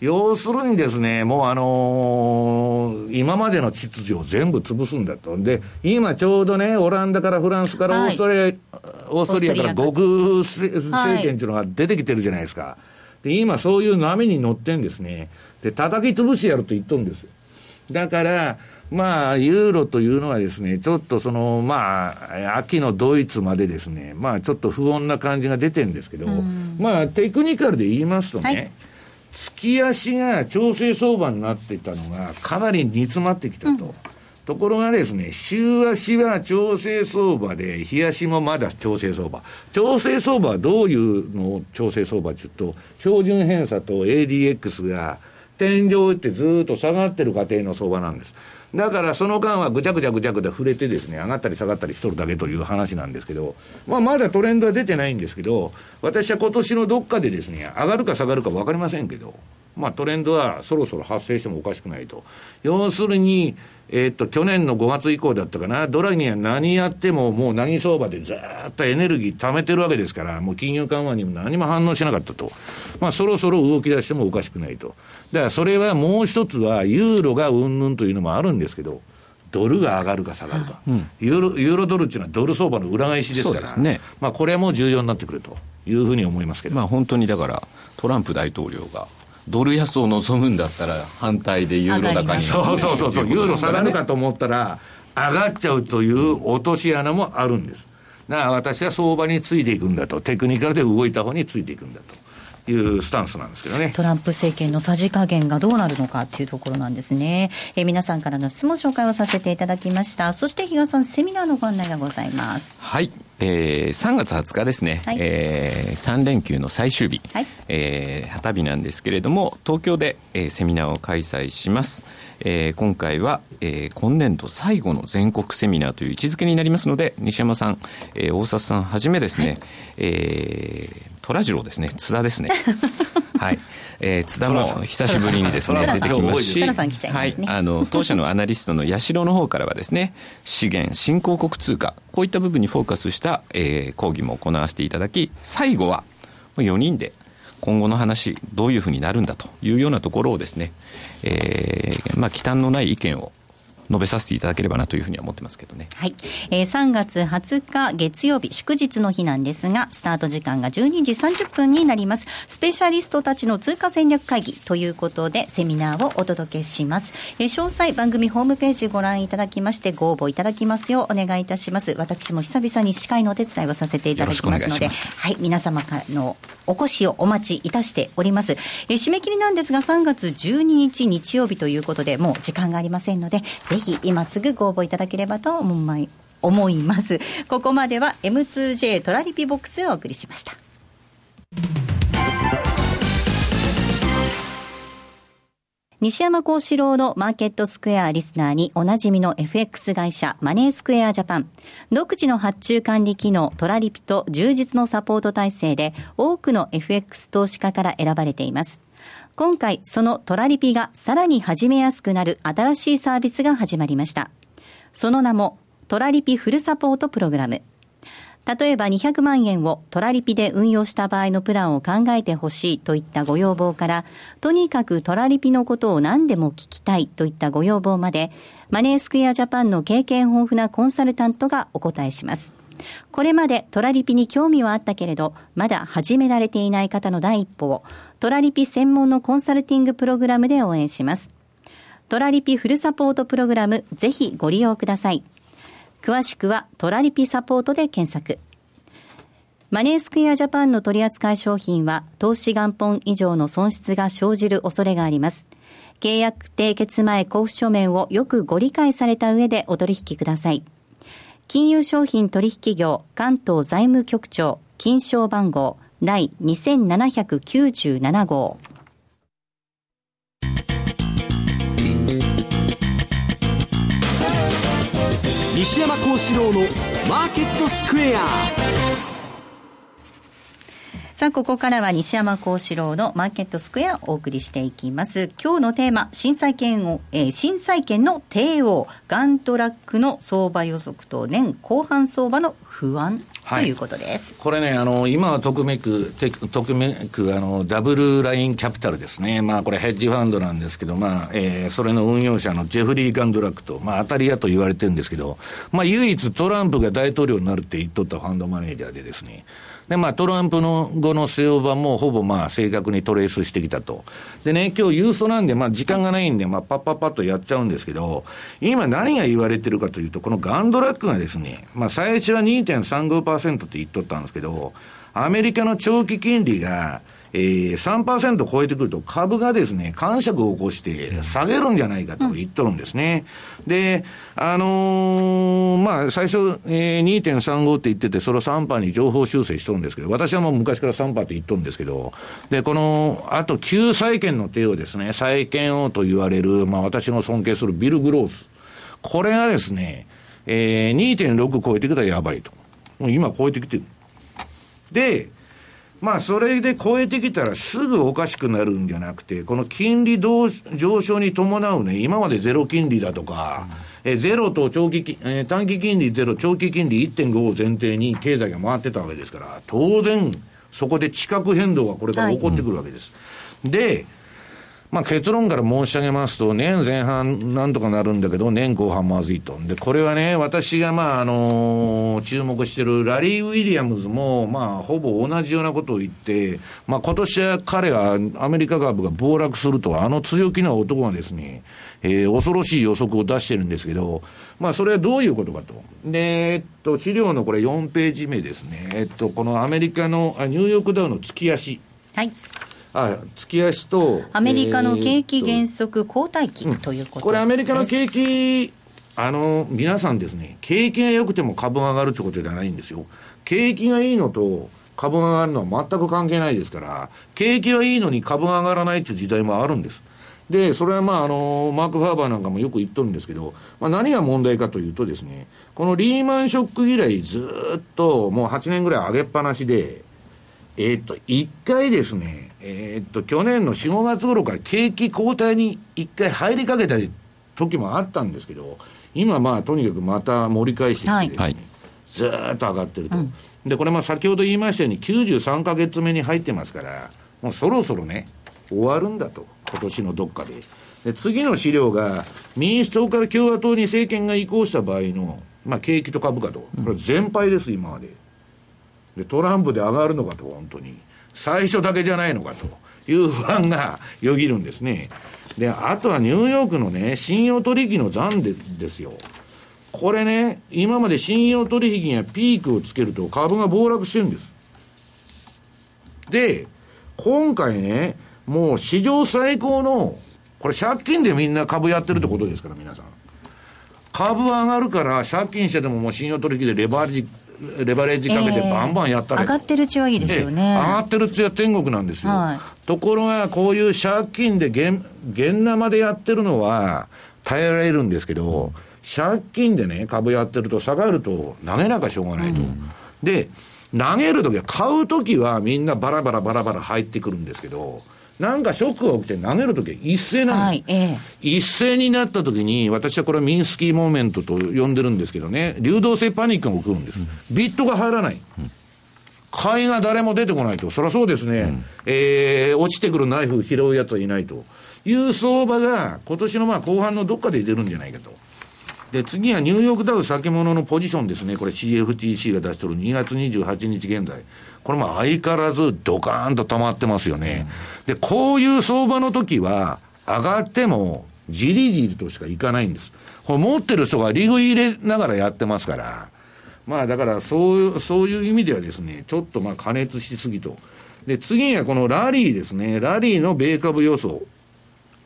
要するにですね、もうあのー、今までの秩序を全部潰すんだと。で、今ちょうどね、オランダからフランスからオーストリア、はい、オーストリアから極右政権っていうのが出てきてるじゃないですか。で、今そういう波に乗ってんですね。で、叩き潰してやると言っとるんです。だから、まあ、ユーロというのはですね、ちょっとその、まあ、秋のドイツまでですね、まあ、ちょっと不穏な感じが出てるんですけど、まあ、テクニカルで言いますとね、はい月足が調整相場になっていたのが、かなり煮詰まってきたと。うん、ところがですね、週足は調整相場で、日足もまだ調整相場。調整相場はどういうの調整相場っていうと、標準偏差と ADX が天井を打ってずっと下がってる過程の相場なんです。だからその間はぐちゃぐちゃぐちゃぐちゃ触れてですね、上がったり下がったりしとるだけという話なんですけど、まあまだトレンドは出てないんですけど、私は今年のどっかでですね、上がるか下がるか分かりませんけど、まあトレンドはそろそろ発生してもおかしくないと。要するに、えー、っと、去年の5月以降だったかな、ドラギは何やってももう何相場でずっとエネルギー貯めてるわけですから、もう金融緩和にも何も反応しなかったと。まあそろそろ動き出してもおかしくないと。だからそれはもう一つは、ユーロがうんぬんというのもあるんですけど、ドルが上がるか下がるか、うん、ユーロユーロドルっていうのはドル相場の裏返しですから、ね、まあ、これも重要になってくるというふうに思いますけど、まあ、本当にだから、トランプ大統領がドル安を望むんだったら、反対でユーロ高に。そうそうそうそう、ユーロ下がるかと思ったら、上がっちゃうという落とし穴もあるんです。だから私は相場についていくんだと、テクニカルで動いた方についていくんだと。いうスタンスなんですけどね。トランプ政権のさじ加減がどうなるのかっていうところなんですね。えー、皆さんからの質問紹介をさせていただきました。そして比嘉さん、セミナーのご案内がございます。はい。えー、3月20日ですね、はい、えー、3連休の最終日、はい、えー、旗日なんですけれども、東京で、えー、セミナーを開催します。えー、今回は、えー、今年度最後の全国セミナーという位置づけになりますので、西山さん、えー、大里さんはじめですね、はい、えー虎次郎ですね。津田ですね。はい。えー、津田も久しぶりにですね、出てきますし、はい、あの、当社のアナリストの八代の方からはですね、資源、新興国通貨、こういった部分にフォーカスした、えー、講義も行わせていただき、最後は、4人で、今後の話、どういうふうになるんだというようなところをですね、えー、まあ、忌憚のない意見を述べさせていただければなというふうには思ってますけどね。はい。えー、3月20日月曜日、祝日の日なんですが、スタート時間が12時30分になります。スペシャリストたちの通貨戦略会議ということで、セミナーをお届けします。えー、詳細、番組ホームページご覧いただきまして、ご応募いただきますようお願いいたします。私も久々に司会のお手伝いをさせていただきますので、はい、皆様からのお越しをお待ちいたしております。えー、締め切りなんですが、3月12日日曜日ということで、もう時間がありませんので、ぜひぜひ今すぐご応募いただければと思い思います。ここまでは M2J トラリピボックスをお送りしました。西山幸四郎のマーケットスクエアリスナーにおなじみの FX 会社マネースクエアジャパン。独自の発注管理機能トラリピと充実のサポート体制で多くの FX 投資家から選ばれています。今回そのトラリピがさらに始めやすくなる新しいサービスが始まりました。その名もトラリピフルサポートプログラム。例えば200万円をトラリピで運用した場合のプランを考えてほしいといったご要望から、とにかくトラリピのことを何でも聞きたいといったご要望まで、マネースクエアジャパンの経験豊富なコンサルタントがお答えします。これまでトラリピに興味はあったけれど、まだ始められていない方の第一歩を、トラリピ専門のコンサルティングプログラムで応援します。トラリピフルサポートプログラム、ぜひご利用ください。詳しくはトラリピサポートで検索。マネースクエアジャパンの取扱い商品は投資元本以上の損失が生じる恐れがあります。契約締結前交付書面をよくご理解された上でお取引ください。金融商品取引業関東財務局長金賞番号第2797号。西山幸四郎のマーケットスクエアさあ、ここからは西山幸四郎のマーケットスクエアをお送りしていきます。今日のテーマ、新債券を、えー、新債券の帝王、ガントラックの相場予測と年後半相場の不安ということです。これね、あの、今は特めく、特めく、あの、ダブルラインキャピタルですね。まあ、これヘッジファンドなんですけど、まあ、えー、それの運用者のジェフリー・ガンドラックと、まあ、当たり屋と言われてるんですけど、まあ、唯一トランプが大統領になるって言っとったファンドマネージャーでですね、で、まあ、トランプの後の相場もほぼまあ、正確にトレースしてきたと。でね、今日ユーストなんで、まあ、時間がないんで、まあ、パッパッパッとやっちゃうんですけど、今何が言われてるかというと、このガンドラックがですね、まあ、最初は2.35%って言っとったんですけど、アメリカの長期金利が、えー、3%超えてくると株がですね、感触を起こして下げるんじゃないかと言っとるんですね。で、あのー、まあ、最初、えー、2.35って言ってて、それを3%に情報修正しとるんですけど、私はもう昔から3%って言っとるんですけど、で、この、あと旧債券の手をですね、債券王と言われる、まあ、私の尊敬するビル・グロース。これがですね、えー、2.6超えてきたらやばいと。今超えてきてる。で、まあ、それで超えてきたらすぐおかしくなるんじゃなくて、この金利上昇に伴うね、今までゼロ金利だとか、うん、えゼロと長期、えー、短期金利ゼロ、長期金利1.5を前提に経済が回ってたわけですから、当然、そこで地殻変動がこれから起こってくるわけです。はい、で、まあ、結論から申し上げますと、年前半なんとかなるんだけど、年後半まずいと。で、これはね、私がまあ、あの、注目してるラリー・ウィリアムズも、まあ、ほぼ同じようなことを言って、まあ、今年は彼はアメリカ株が暴落すると、あの強気な男がですね、えー、恐ろしい予測を出してるんですけど、まあ、それはどういうことかと。で、えっと、資料のこれ4ページ目ですね。えっと、このアメリカの、ニューヨークダウの月足。はい。あ月足とアメリカの景気減速後退期ということ、これ、アメリカの景気、あの皆さんですね、景気が良くても株が上がるってことじゃないんですよ。景気がいいのと株が上がるのは全く関係ないですから、景気はいいのに株が上がらないっていう時代もあるんです。で、それはまあ、あの、マーク・ファーバーなんかもよく言っとるんですけど、まあ何が問題かというとですね、このリーマンショック以来ずっともう8年ぐらい上げっぱなしで、えー、っと、一回ですね、えー、っと、去年の4、5月頃から景気後退に一回入りかけた時もあったんですけど、今まあ、とにかくまた盛り返してきてですね、はい、ずっと上がってると。うん、で、これまあ先ほど言いましたように93か月目に入ってますから、もうそろそろね、終わるんだと。今年のどっかで。で、次の資料が、民主党から共和党に政権が移行した場合の、まあ、景気と株価と。これ全敗です、今まで。で、トランプで上がるのかと、本当に。最初だけじゃないのかという不安がよぎるんですね。で、あとはニューヨークのね、信用取引の残でですよ。これね、今まで信用取引がピークをつけると株が暴落してるんです。で、今回ね、もう史上最高の、これ借金でみんな株やってるってことですから、皆さん。株上がるから借金してでももう信用取引でレバージ、レバレッジかけてバンバンやったら、えー、上がってるうちはいいですよね。上がってるうちは天国なんですよ。はい、ところが、こういう借金で現、現生でやってるのは耐えられるんですけど、借金でね、株やってると下がると投げなかしょうがないと。うん、で、投げるときは、買うときはみんなバラバラバラバラ入ってくるんですけど、なんかショックが起きて投げるときは一斉なの、はいええ、一斉になったときに、私はこれはミンスキーモーメントと呼んでるんですけどね、流動性パニックが起こるんです。うん、ビットが入らない。うん。買いが誰も出てこないと、そりゃそうですね、うん、えー、落ちてくるナイフ拾うやつはいないと。いう相場が、今年のまあ後半のどっかで出るんじゃないかと。で、次はニューヨークダウ先物のポジションですね。これ CFTC が出してる2月28日現在。これも相変わらずドカーンと溜まってますよね。で、こういう相場の時は、上がっても、じりじりとしかいかないんです。これ持ってる人がリフ入れながらやってますから。まあだからそういう、そういう意味ではですね、ちょっとまあ加熱しすぎと。で、次はこのラリーですね。ラリーの米株予想。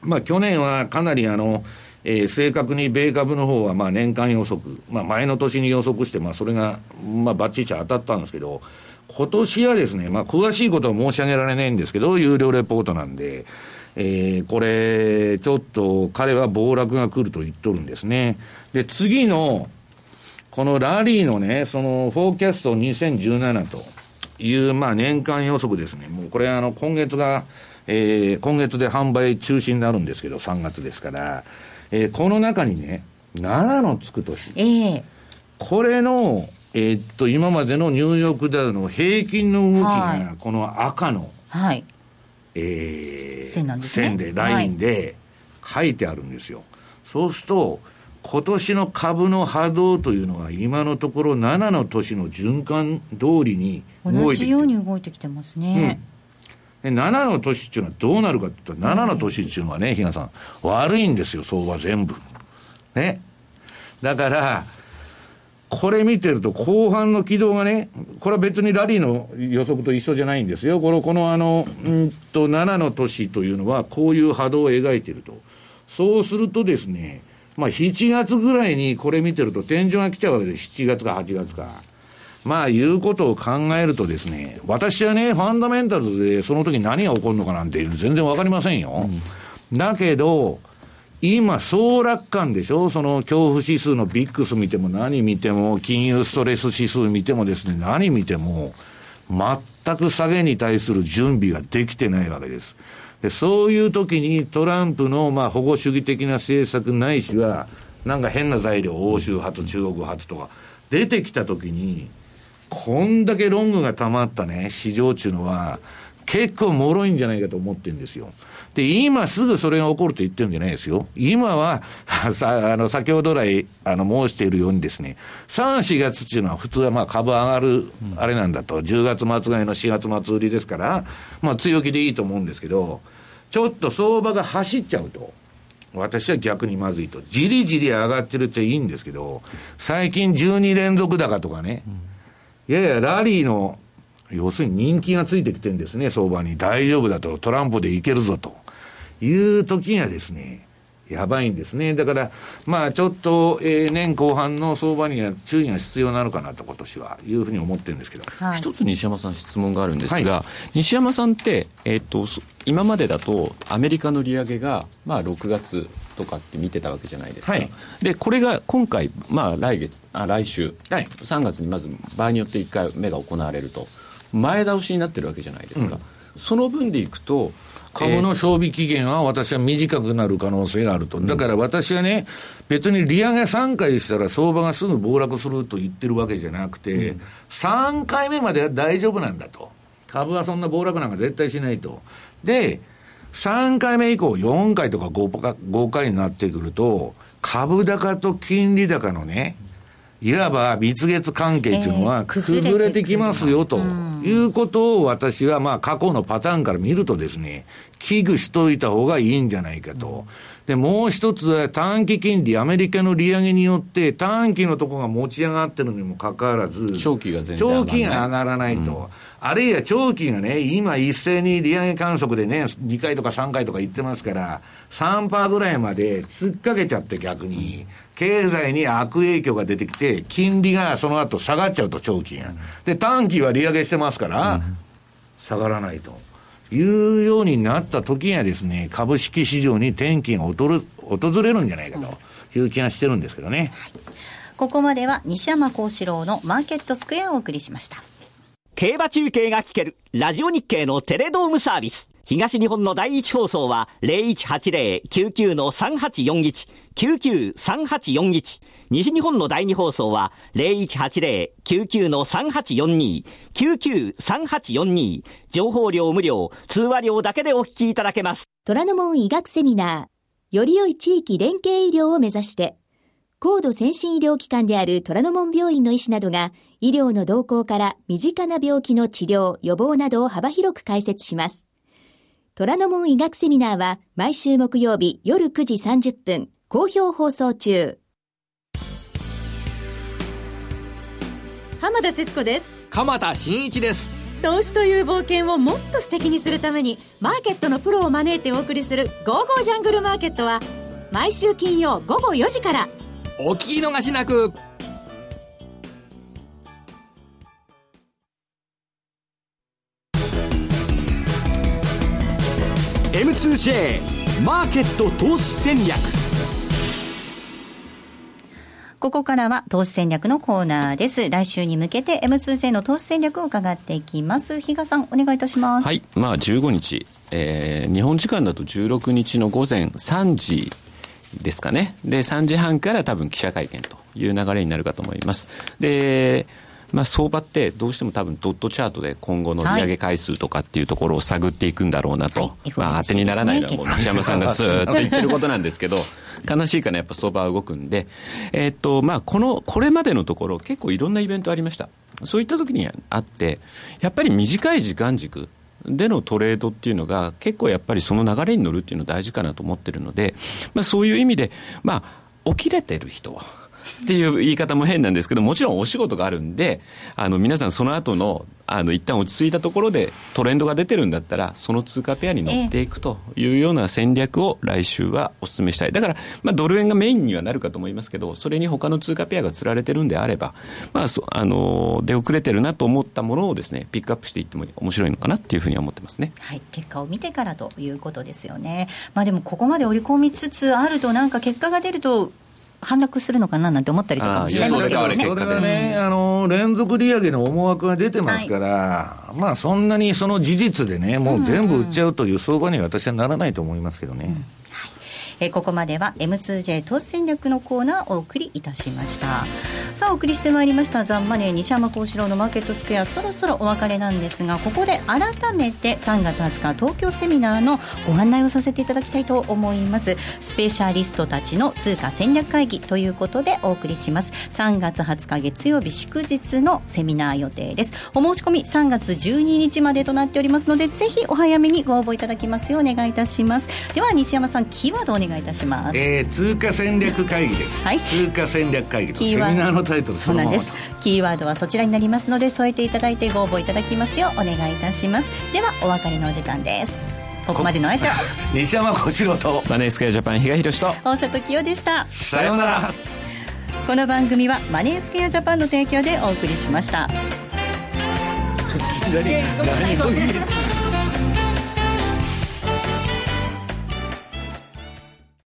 まあ去年はかなりあの、えー、正確に米株の方はまあ年間予測、まあ、前の年に予測して、それが、まあ、ばっちり当たったんですけど、今年はですね、まあ、詳しいことは申し上げられないんですけど、有料レポートなんで、えー、これ、ちょっと彼は暴落が来ると言っとるんですね。で、次の、このラリーのね、その、フォーキャスト2017という、まあ、年間予測ですね。もうこれ、あの、今月が、えー、今月で販売中止になるんですけど、3月ですから、えー、この中にね、7のつく年。えー、これの、えー、っと、今までのニューヨークダウの平均の動きが、この赤の、はい。えー、線なんですね。線で、ラインで書いてあるんですよ。はい、そうすると、今年の株の波動というのは、今のところ7の年の循環通りに動いて同じように動いてきてますね。うんで、7の年っていうのはどうなるかって言ったら、7の年っていうのはね、比嘉さん、悪いんですよ、相場全部。ね。だから、これ見てると後半の軌道がね、これは別にラリーの予測と一緒じゃないんですよ。この、このあの、うんと、7の年というのはこういう波動を描いてると。そうするとですね、まあ7月ぐらいにこれ見てると天井が来ちゃうわけです。7月か8月か。まあ、いうことを考えるとですね、私はね、ファンダメンタルズでその時何が起こるのかなんて全然わかりませんよ。うん、だけど、今、総楽観でしょ？その恐怖指数のビックス見ても何見ても、金融ストレス指数見てもですね、何見ても、全く下げに対する準備ができてないわけです。で、そういう時にトランプのまあ保護主義的な政策ないしは、なんか変な材料、欧州発、中国発とか、出てきた時に、こんだけロングが溜まったね、市場っていうのは、結構脆いんじゃないかと思ってるんですよ。で、今すぐそれが起こると言ってるんじゃないですよ。今は、さあの、先ほど来、あの、申しているようにですね、3、4月っていうのは普通はまあ株上がる、あれなんだと、10月末買いの4月末売りですから、まあ強気でいいと思うんですけど、ちょっと相場が走っちゃうと。私は逆にまずいと。じりじり上がってるっていいんですけど、最近12連続高とかね、うんいやいやラリーの、要するに人気がついてきてるんですね、相場に。大丈夫だと、トランプでいけるぞという時にはですね、やばいんですね。だから、まあちょっと、えー、年後半の相場には注意が必要なのかなと今年は、いうふうに思ってるんですけど。はい、一つ西山さん質問があるんですが、はい、西山さんって、えー、っと、今までだとアメリカの利上げが、まあ6月とかって見てたわけじゃないですか。はい、で、これが今回、まあ来月、あ来週、はい、3月にまず場合によって1回目が行われると。前倒しになってるわけじゃないですか。うん、その分でいくと、株の賞味期限は私は短くなる可能性があると。だから私はね、別に利上げ3回したら相場がすぐ暴落すると言ってるわけじゃなくて、うん、3回目までは大丈夫なんだと。株はそんな暴落なんか絶対しないと。で、3回目以降、4回とか 5, 5回になってくると、株高と金利高のね、いわば蜜月関係っていうのは崩れてきますよということを私はまあ過去のパターンから見るとですね、危惧しといた方がいいんじゃないかと。で、もう一つは短期金利、アメリカの利上げによって短期のところが持ち上がってるにもかかわらず、長期が全然長期が上がらないと。うんあるいは長期がね、今一斉に利上げ観測でね、2回とか3回とか言ってますから、3%ぐらいまで突っかけちゃって逆に、経済に悪影響が出てきて、金利がその後下がっちゃうと、長期が。で、短期は利上げしてますから、下がらないと。いうようになった時にはですね、株式市場に転機が訪れるんじゃないかという気がしてるんですけどね。ここまでは西山幸四郎のマーケットスクエアをお送りしました。競馬中継が聞ける、ラジオ日経のテレドームサービス。東日本の第一放送は0180-99-3841、99-3841。西日本の第二放送は0180-99-3842、99-3842。情報量無料、通話料だけでお聞きいただけます。虎ノ門医学セミナー、より良い地域連携医療を目指して、高度先進医療機関である虎ノ門病院の医師などが医療の動向から身近な病気の治療、予防などを幅広く解説します。虎ノ門医学セミナーは毎週木曜日夜9時30分、好評放送中。浜田節子です。鎌田新一です。投資という冒険をもっと素敵にするために、マーケットのプロを招いてお送りする、ゴーゴージャングルマーケットは、毎週金曜午後4時から、お聞き逃しなく M2J マーケット投資戦略ここからは投資戦略のコーナーです。来週に向けて M2J の投資戦略を伺っていきます。比嘉さん、お願いいたします。はい。まあ、15日、えー、日本時間だと16日の午前3時ですかね。で、3時半から多分記者会見という流れになるかと思います。で、まあ、相場ってどうしても多分ドットチャートで今後の利上げ回数とかっていうところを探っていくんだろうなと、はい、まあ、当てにならないのはもう西山さんがずっと言ってることなんですけど、悲しいかな、やっぱ相場は動くんで、えー、っと、まあ、この、これまでのところ結構いろんなイベントありました。そういった時にあって、やっぱり短い時間軸、でのトレードっていうのが、結構やっぱりその流れに乗るっていうのは大事かなと思ってるので、まあ、そういう意味で、まあ、起きれてる人、っていう言い方も変なんですけど、もちろんお仕事があるんで、あの、皆さんその後の、あの、一旦落ち着いたところでトレンドが出てるんだったら、その通貨ペアに乗っていくというような戦略を来週はお勧めしたい。だから、まあ、ドル円がメインにはなるかと思いますけど、それに他の通貨ペアが釣られてるんであれば、まあ、あの、出遅れてるなと思ったものをですね、ピックアップしていっても面白いのかなっていうふうに思ってますね。はい。結果を見てからということですよね。まあ、でもここまで織り込みつつあると、なんか結果が出ると、反落するのかななんて思ったりとかもしれませんけどね。それがね、あの、連続利上げの思惑が出てますから、はい、まあそんなにその事実でね、もう全部売っちゃうという相場には私はならないと思いますけどね。うんえー、ここまでは M2J 投資戦略のコーナーをお送りいたしました。さあお送りしてまいりました。ザンマネー西山幸四郎のマーケットスクエア。そろそろお別れなんですがここで改めて3月20日東京セミナーのご案内をさせていただきたいと思います。スペシャリストたちの通貨戦略会議ということでお送りします。3月20日月曜日祝日のセミナー予定です。お申し込み3月12日までとなっておりますのでぜひお早めにご応募いただきますようお願いいたします。では西山さんキーワードお願いいたします、えー、通貨戦略会議です、はい、通貨戦略会議のセミナーのタイトルそうなんです。キーワードはそちらになりますので添えていただいてご応募いただきますよ。うお願いいたします。ではお別れのお時間です。ここまでの相手は？西山小四郎と。マネースクエアジャパン比嘉宏と。大里清でした。さようなら。この番組はマネースクエアジャパンの提供でお送りしました。何何